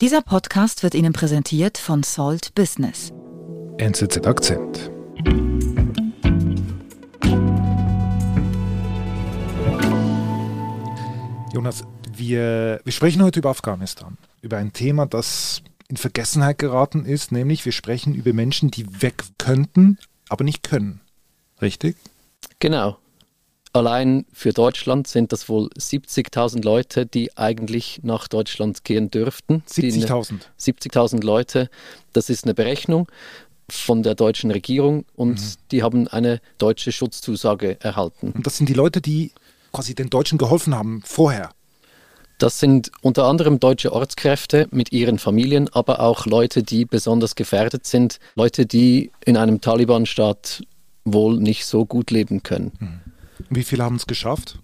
Dieser Podcast wird Ihnen präsentiert von Salt Business. NZZ Akzent. Jonas, wir, wir sprechen heute über Afghanistan, über ein Thema, das in Vergessenheit geraten ist, nämlich wir sprechen über Menschen, die weg könnten, aber nicht können. Richtig? Genau. Allein für Deutschland sind das wohl 70.000 Leute, die eigentlich nach Deutschland gehen dürften. 70.000? 70.000 Leute. Das ist eine Berechnung von der deutschen Regierung und mhm. die haben eine deutsche Schutzzusage erhalten. Und das sind die Leute, die quasi den Deutschen geholfen haben vorher? Das sind unter anderem deutsche Ortskräfte mit ihren Familien, aber auch Leute, die besonders gefährdet sind, Leute, die in einem Taliban-Staat wohl nicht so gut leben können. Mhm. Wie viele haben es geschafft?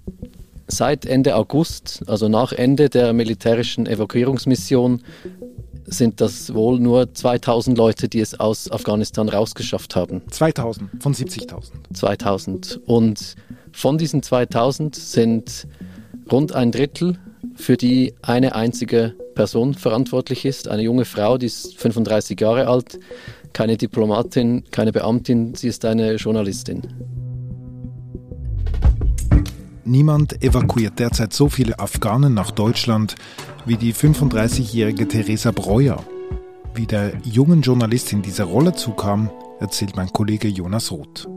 Seit Ende August, also nach Ende der militärischen Evakuierungsmission, sind das wohl nur 2000 Leute, die es aus Afghanistan rausgeschafft haben. 2000 von 70.000? 2000. Und von diesen 2000 sind rund ein Drittel, für die eine einzige Person verantwortlich ist, eine junge Frau, die ist 35 Jahre alt, keine Diplomatin, keine Beamtin, sie ist eine Journalistin. Niemand evakuiert derzeit so viele Afghanen nach Deutschland wie die 35-jährige Theresa Breuer. Wie der jungen Journalistin diese Rolle zukam, erzählt mein Kollege Jonas Roth.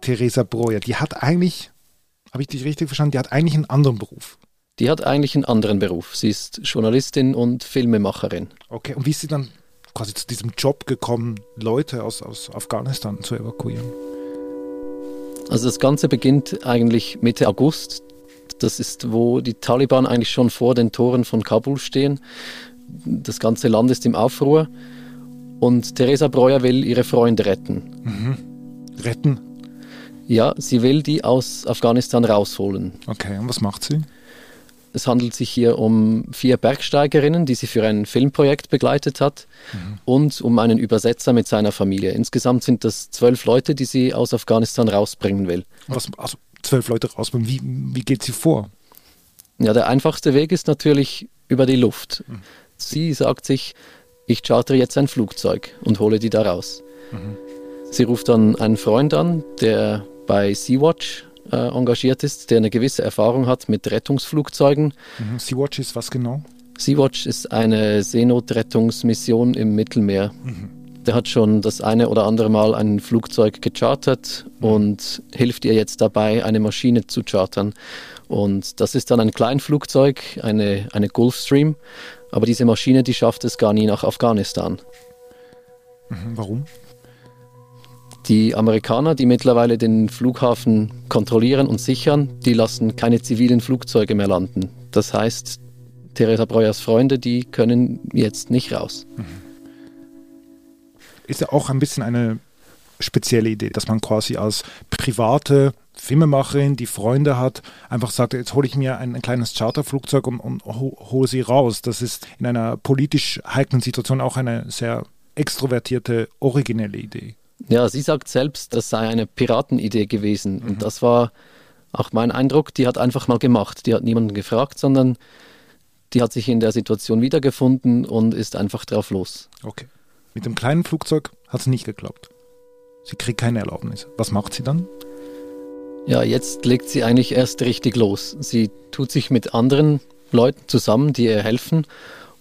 Theresa Breuer, die hat eigentlich, habe ich dich richtig verstanden, die hat eigentlich einen anderen Beruf. Die hat eigentlich einen anderen Beruf. Sie ist Journalistin und Filmemacherin. Okay, und wie ist sie dann quasi zu diesem Job gekommen, Leute aus, aus Afghanistan zu evakuieren? Also das Ganze beginnt eigentlich Mitte August. Das ist, wo die Taliban eigentlich schon vor den Toren von Kabul stehen. Das ganze Land ist im Aufruhr. Und Theresa Breuer will ihre Freunde retten. Mhm. Retten? Ja, sie will die aus Afghanistan rausholen. Okay, und was macht sie? Es handelt sich hier um vier Bergsteigerinnen, die sie für ein Filmprojekt begleitet hat mhm. und um einen Übersetzer mit seiner Familie. Insgesamt sind das zwölf Leute, die sie aus Afghanistan rausbringen will. Was, also zwölf Leute rausbringen, wie, wie geht sie vor? Ja, der einfachste Weg ist natürlich über die Luft. Mhm. Sie sagt sich, ich chartere jetzt ein Flugzeug und hole die da raus. Mhm. Sie ruft dann einen Freund an, der bei Sea-Watch äh, engagiert ist, der eine gewisse Erfahrung hat mit Rettungsflugzeugen. Mhm. Sea-Watch ist was genau? Sea-Watch ist eine Seenotrettungsmission im Mittelmeer. Mhm. Der hat schon das eine oder andere Mal ein Flugzeug gechartert mhm. und hilft ihr jetzt dabei, eine Maschine zu chartern. Und das ist dann ein Kleinflugzeug, eine, eine Gulfstream. Aber diese Maschine, die schafft es gar nie nach Afghanistan. Mhm. Warum? Die Amerikaner, die mittlerweile den Flughafen kontrollieren und sichern, die lassen keine zivilen Flugzeuge mehr landen. Das heißt, Theresa Breuers Freunde, die können jetzt nicht raus. Ist ja auch ein bisschen eine spezielle Idee, dass man quasi als private Filmemacherin, die Freunde hat, einfach sagt, jetzt hole ich mir ein, ein kleines Charterflugzeug und, und hole sie raus. Das ist in einer politisch heiklen Situation auch eine sehr extrovertierte, originelle Idee. Ja, sie sagt selbst, das sei eine Piratenidee gewesen. Mhm. Und das war auch mein Eindruck. Die hat einfach mal gemacht. Die hat niemanden gefragt, sondern die hat sich in der Situation wiedergefunden und ist einfach drauf los. Okay. Mit dem kleinen Flugzeug hat es nicht geklappt. Sie kriegt keine Erlaubnis. Was macht sie dann? Ja, jetzt legt sie eigentlich erst richtig los. Sie tut sich mit anderen Leuten zusammen, die ihr helfen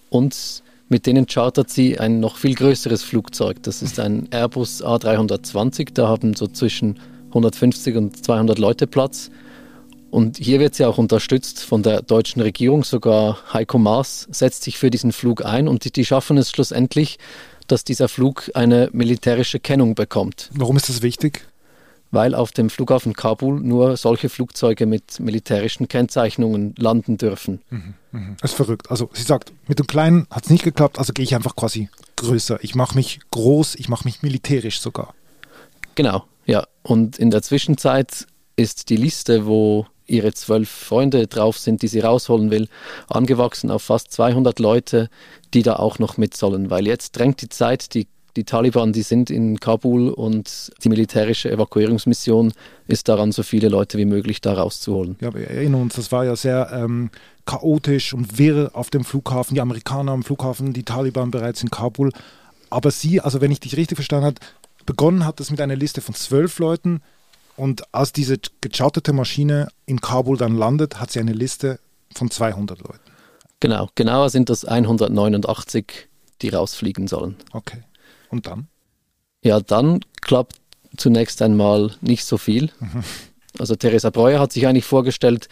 und mit denen chartert sie ein noch viel größeres Flugzeug. Das ist ein Airbus A320. Da haben so zwischen 150 und 200 Leute Platz. Und hier wird sie auch unterstützt von der deutschen Regierung. Sogar Heiko Maas setzt sich für diesen Flug ein und die, schaffen es schlussendlich, dass dieser Flug eine militärische Kennung bekommt. Warum ist das wichtig? Weil auf dem Flughafen Kabul nur solche Flugzeuge mit militärischen Kennzeichnungen landen dürfen. Mhm, mh. Das ist verrückt. Also sie sagt, mit dem Kleinen hat es nicht geklappt, also gehe ich einfach quasi größer. Ich mache mich groß, ich mache mich militärisch sogar. Genau, ja. Und in der Zwischenzeit ist die Liste, wo ihre zwölf Freunde drauf sind, die sie rausholen will, angewachsen auf fast 200 Leute, die da auch noch mit sollen. Weil jetzt drängt die Zeit, die Die Taliban, die sind in Kabul und die militärische Evakuierungsmission ist daran, so viele Leute wie möglich da rauszuholen. Ja, wir erinnern uns, das war ja sehr ähm, chaotisch und wirr auf dem Flughafen. Die Amerikaner am Flughafen, die Taliban bereits in Kabul. Aber sie, also wenn ich dich richtig verstanden habe, begonnen hat es mit einer Liste von zwölf Leuten. Und als diese gecharterte Maschine in Kabul dann landet, hat sie eine Liste von 200 Leuten. Genau, genauer sind das 189, die rausfliegen sollen. Okay. Und dann? Ja, dann klappt zunächst einmal nicht so viel. Mhm. Also Theresa Breuer hat sich eigentlich vorgestellt,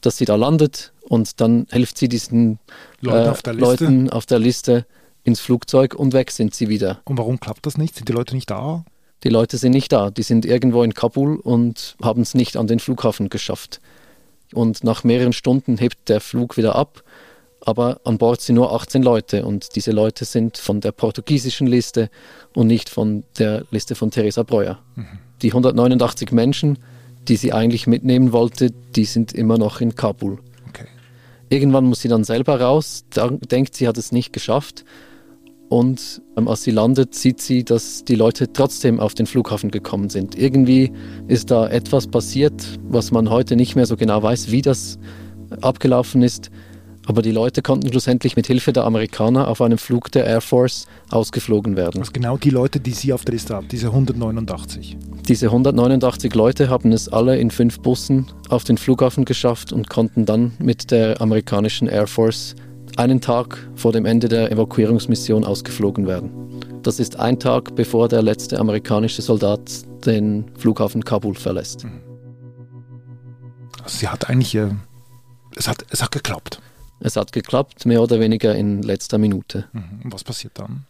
dass sie da landet und dann hilft sie diesen Leute äh, auf Leuten auf der Liste ins Flugzeug und weg sind sie wieder. Und warum klappt das nicht? Sind die Leute nicht da? Die Leute sind nicht da. Die sind irgendwo in Kabul und haben es nicht an den Flughafen geschafft. Und nach mehreren Stunden hebt der Flug wieder ab aber an Bord sind nur 18 Leute und diese Leute sind von der portugiesischen Liste und nicht von der Liste von Theresa Breuer. Mhm. Die 189 Menschen, die sie eigentlich mitnehmen wollte, die sind immer noch in Kabul. Okay. Irgendwann muss sie dann selber raus, denkt, sie hat es nicht geschafft. Und ähm, als sie landet, sieht sie, dass die Leute trotzdem auf den Flughafen gekommen sind. Irgendwie ist da etwas passiert, was man heute nicht mehr so genau weiß, wie das abgelaufen ist. Aber die Leute konnten schlussendlich mit Hilfe der Amerikaner auf einem Flug der Air Force ausgeflogen werden. Also genau die Leute, die Sie auf der Liste haben, diese 189. Diese 189 Leute haben es alle in fünf Bussen auf den Flughafen geschafft und konnten dann mit der amerikanischen Air Force einen Tag vor dem Ende der Evakuierungsmission ausgeflogen werden. Das ist ein Tag, bevor der letzte amerikanische Soldat den Flughafen Kabul verlässt. Mhm. Also sie hat eigentlich, äh, es, hat, es hat geklappt. Es hat geklappt, mehr oder weniger in letzter Minute. Mhm. Und was passiert dann?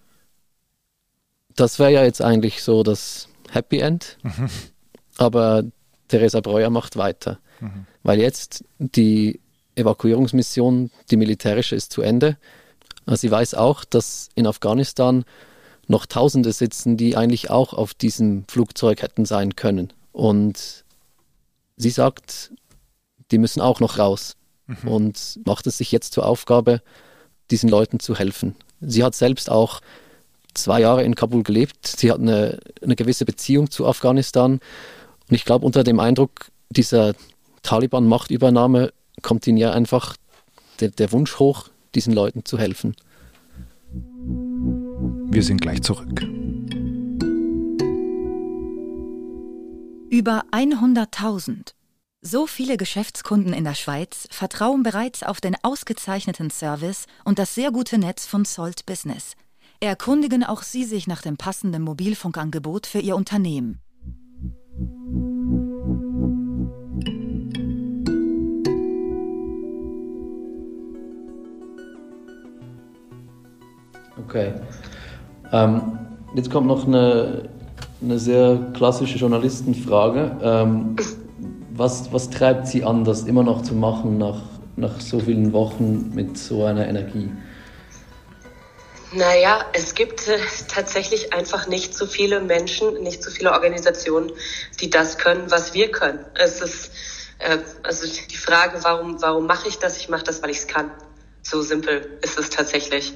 Das wäre ja jetzt eigentlich so das Happy End. Mhm. Aber Theresa Breuer macht weiter. Mhm. Weil jetzt die Evakuierungsmission, die militärische, ist zu Ende. Also sie weiß auch, dass in Afghanistan noch Tausende sitzen, die eigentlich auch auf diesem Flugzeug hätten sein können. Und sie sagt, die müssen auch noch raus mhm. und macht es sich jetzt zur Aufgabe, diesen Leuten zu helfen. Sie hat selbst auch zwei Jahre in Kabul gelebt. Sie hat eine, eine gewisse Beziehung zu Afghanistan. Und ich glaube, unter dem Eindruck dieser Taliban-Machtübernahme kommt ihnen ja einfach der, der Wunsch hoch, diesen Leuten zu helfen. Wir sind gleich zurück. Über 100.000 so viele Geschäftskunden in der Schweiz vertrauen bereits auf den ausgezeichneten Service und das sehr gute Netz von Salt Business. Erkundigen auch Sie sich nach dem passenden Mobilfunkangebot für Ihr Unternehmen. Okay. Ähm, jetzt kommt noch eine, eine sehr klassische Journalistenfrage. Ähm, was, was treibt Sie an, das immer noch zu machen nach, nach so vielen Wochen mit so einer Energie? Naja, es gibt äh, tatsächlich einfach nicht so viele Menschen, nicht so viele Organisationen, die das können, was wir können. Es ist äh, also die Frage, warum, warum mache ich das? Ich mache das, weil ich es kann. So simpel ist es tatsächlich.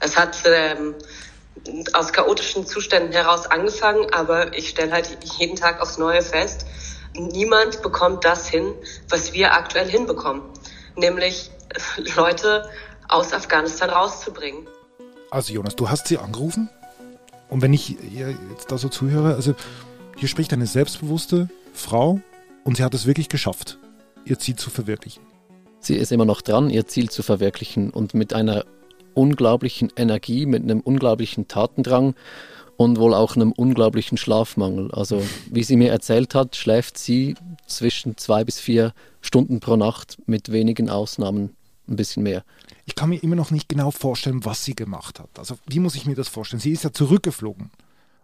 Es hat ähm, aus chaotischen Zuständen heraus angefangen, aber ich stelle halt jeden Tag aufs Neue fest, niemand bekommt das hin, was wir aktuell hinbekommen, nämlich Leute aus Afghanistan rauszubringen. Also Jonas, du hast sie angerufen und wenn ich jetzt da so zuhöre, also hier spricht eine selbstbewusste Frau und sie hat es wirklich geschafft, ihr Ziel zu verwirklichen. Sie ist immer noch dran, ihr Ziel zu verwirklichen und mit einer unglaublichen Energie, mit einem unglaublichen Tatendrang und wohl auch einem unglaublichen Schlafmangel. Also wie sie mir erzählt hat, schläft sie zwischen zwei bis vier Stunden pro Nacht mit wenigen Ausnahmen ein bisschen mehr. Ich kann mir immer noch nicht genau vorstellen, was sie gemacht hat. Also wie muss ich mir das vorstellen? Sie ist ja zurückgeflogen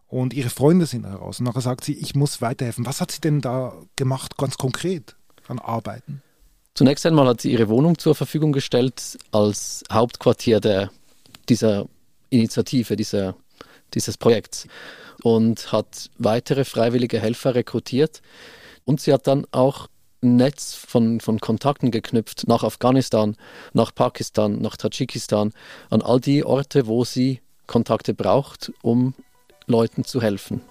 und ihre Freunde sind heraus. Und nachher sagt sie, ich muss weiterhelfen. Was hat sie denn da gemacht, ganz konkret an Arbeiten? Zunächst einmal hat sie ihre Wohnung zur Verfügung gestellt als Hauptquartier der, dieser Initiative, dieser dieses Projekts und hat weitere freiwillige Helfer rekrutiert. Und sie hat dann auch ein Netz von, von Kontakten geknüpft nach Afghanistan, nach Pakistan, nach Tadschikistan, an all die Orte, wo sie Kontakte braucht, um Leuten zu helfen.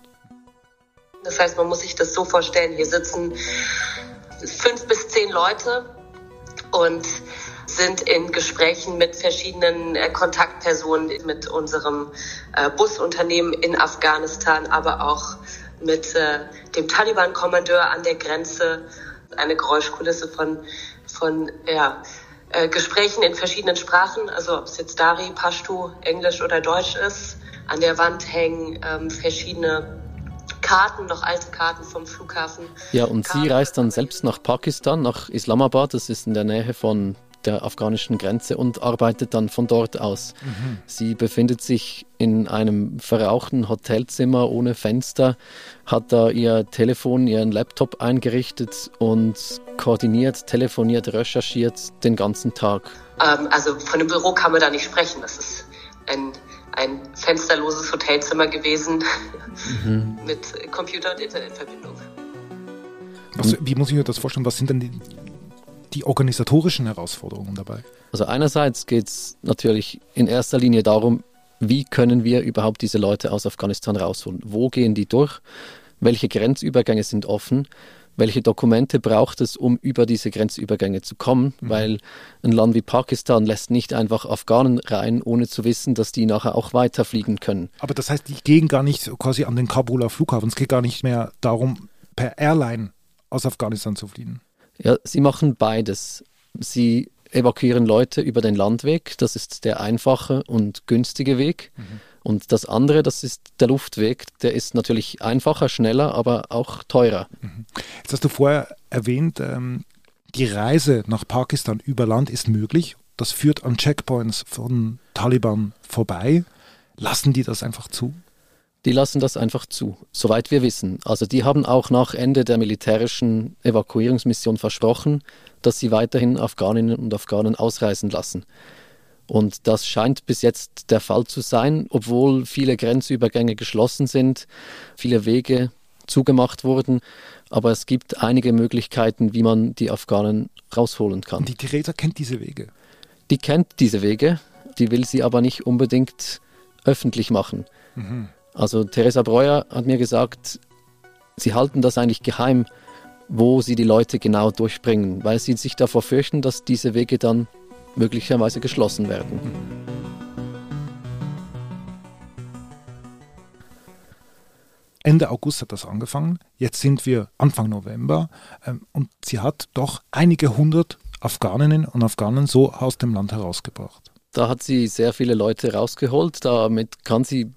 Das heißt, man muss sich das so vorstellen, hier sitzen fünf bis zehn Leute und sind in Gesprächen mit verschiedenen äh, Kontaktpersonen, mit unserem äh, Busunternehmen in Afghanistan, aber auch mit äh, dem Taliban-Kommandeur an der Grenze. Eine Geräuschkulisse von, von ja, Gesprächen in verschiedenen Sprachen, also ob es jetzt Dari, Pashto, Englisch oder Deutsch ist. An der Wand hängen ähm, verschiedene Karten, noch alte Karten vom Flughafen. Ja, und Karten, sie reist dann selbst nach Pakistan, nach Islamabad, das ist in der Nähe von der afghanischen Grenze und arbeitet dann von dort aus. Mhm. Sie befindet sich in einem verrauchten Hotelzimmer ohne Fenster, hat da ihr Telefon, ihren Laptop eingerichtet und koordiniert, telefoniert, recherchiert den ganzen Tag. Ähm, also von dem Büro kann man da nicht sprechen. Das ist ein, ein fensterloses Hotelzimmer gewesen mhm. mit Computer- und Internetverbindung. Was, wie muss ich mir das vorstellen? Was sind denn die, die organisatorischen Herausforderungen dabei? Also einerseits geht es natürlich in erster Linie darum, wie können wir überhaupt diese Leute aus Afghanistan rausholen? Wo gehen die durch? Welche Grenzübergänge sind offen? Welche Dokumente braucht es, um über diese Grenzübergänge zu kommen? Mhm. Weil ein Land wie Pakistan lässt nicht einfach Afghanen rein, ohne zu wissen, dass die nachher auch weiterfliegen können. Aber das heißt, die gehen gar nicht quasi an den Kabuler Flughafen. Es geht gar nicht mehr darum, per Airline aus Afghanistan zu fliegen. Ja, sie machen beides. Sie evakuieren Leute über den Landweg, das ist der einfache und günstige Weg. Mhm. Und das andere, das ist der Luftweg, der ist natürlich einfacher, schneller, aber auch teurer. Mhm. Jetzt hast du vorher erwähnt, ähm, die Reise nach Pakistan über Land ist möglich. Das führt an Checkpoints von Taliban vorbei. Lassen die das einfach zu? Die lassen das einfach zu, soweit wir wissen. Also die haben auch nach Ende der militärischen Evakuierungsmission versprochen, dass sie weiterhin Afghaninnen und Afghanen ausreisen lassen. Und das scheint bis jetzt der Fall zu sein, obwohl viele Grenzübergänge geschlossen sind, viele Wege zugemacht wurden. Aber es gibt einige Möglichkeiten, wie man die Afghanen rausholen kann. Die Theresa kennt diese Wege? Die kennt diese Wege, die will sie aber nicht unbedingt öffentlich machen. Mhm. Also Theresa Breuer hat mir gesagt, sie halten das eigentlich geheim, wo sie die Leute genau durchbringen, weil sie sich davor fürchten, dass diese Wege dann möglicherweise geschlossen werden. Ende August hat das angefangen. Jetzt sind wir Anfang November ähm, und sie hat doch einige hundert Afghaninnen und Afghanen so aus dem Land herausgebracht. Da hat sie sehr viele Leute rausgeholt. Damit kann sie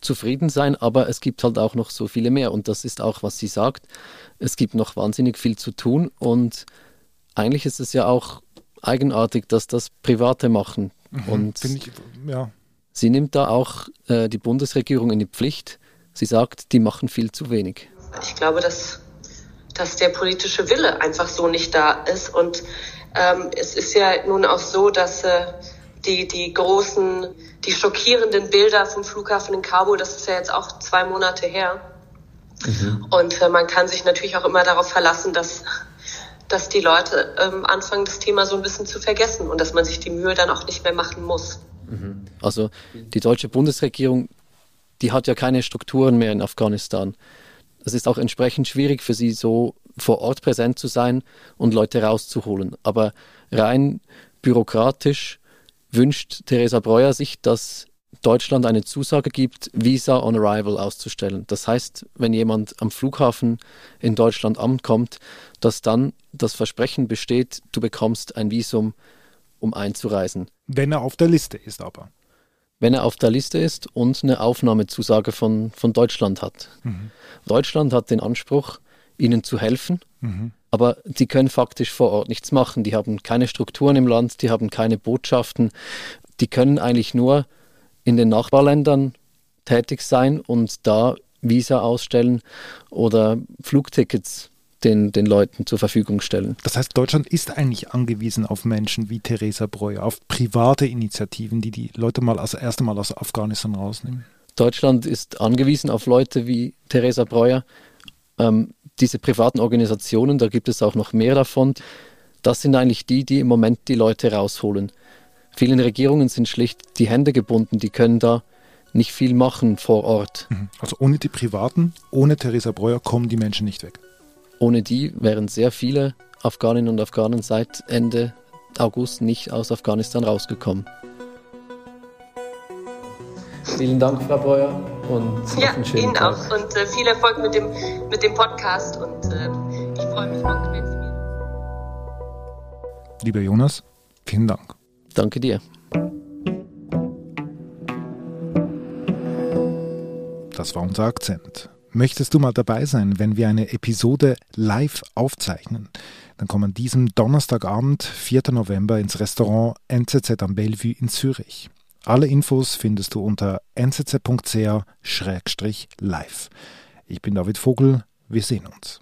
zufrieden sein, aber es gibt halt auch noch so viele mehr und das ist auch, was sie sagt. Es gibt noch wahnsinnig viel zu tun und eigentlich ist es ja auch eigenartig, dass das Private machen. Mhm, und ich, ja. sie nimmt da auch äh, die Bundesregierung in die Pflicht. Sie sagt, die machen viel zu wenig. Ich glaube, dass, dass der politische Wille einfach so nicht da ist. Und ähm, es ist ja nun auch so, dass äh, die, die großen, die schockierenden Bilder vom Flughafen in Kabul, das ist ja jetzt auch zwei Monate her. Mhm. Und äh, man kann sich natürlich auch immer darauf verlassen, dass, dass die Leute ähm, anfangen, das Thema so ein bisschen zu vergessen und dass man sich die Mühe dann auch nicht mehr machen muss. Mhm. Also die deutsche Bundesregierung, die hat ja keine Strukturen mehr in Afghanistan. Es ist auch entsprechend schwierig für sie, so vor Ort präsent zu sein und Leute rauszuholen. Aber rein bürokratisch wünscht Theresa Breuer sich, dass Deutschland eine Zusage gibt, Visa on Arrival auszustellen. Das heißt, wenn jemand am Flughafen in Deutschland ankommt, dass dann das Versprechen besteht, du bekommst ein Visum, um einzureisen. Wenn er auf der Liste ist aber. Wenn er auf der Liste ist und eine Aufnahmezusage von, von Deutschland hat. Mhm. Deutschland hat den Anspruch, ihnen zu helfen, mhm aber die können faktisch vor Ort nichts machen. Die haben keine Strukturen im Land, die haben keine Botschaften. Die können eigentlich nur in den Nachbarländern tätig sein und da Visa ausstellen oder Flugtickets den, den Leuten zur Verfügung stellen. Das heißt, Deutschland ist eigentlich angewiesen auf Menschen wie Theresa Breuer, auf private Initiativen, die die Leute mal als erste Mal aus Afghanistan rausnehmen. Deutschland ist angewiesen auf Leute wie Theresa Breuer. Ähm, diese privaten Organisationen, da gibt es auch noch mehr davon, das sind eigentlich die, die im Moment die Leute rausholen. Vielen Regierungen sind schlicht die Hände gebunden, die können da nicht viel machen vor Ort. Mhm. Also ohne die Privaten, ohne Theresa Breuer kommen die Menschen nicht weg. Ohne die wären sehr viele Afghaninnen und Afghanen seit Ende August nicht aus Afghanistan rausgekommen. Vielen Dank, Frau Breuer. Und ja, Ihnen Tag. auch. Und äh, viel Erfolg mit dem, mit dem Podcast. Und äh, ich freue mich noch, wenn Sie mir. Lieber Jonas, vielen Dank. Danke dir. Das war unser Akzent. Möchtest du mal dabei sein, wenn wir eine Episode live aufzeichnen? Dann komm an diesem Donnerstagabend, 4. November, ins Restaurant NZZ am Bellevue in Zürich. Alle Infos findest du unter nzz.ch-live. Ich bin David Vogel, wir sehen uns.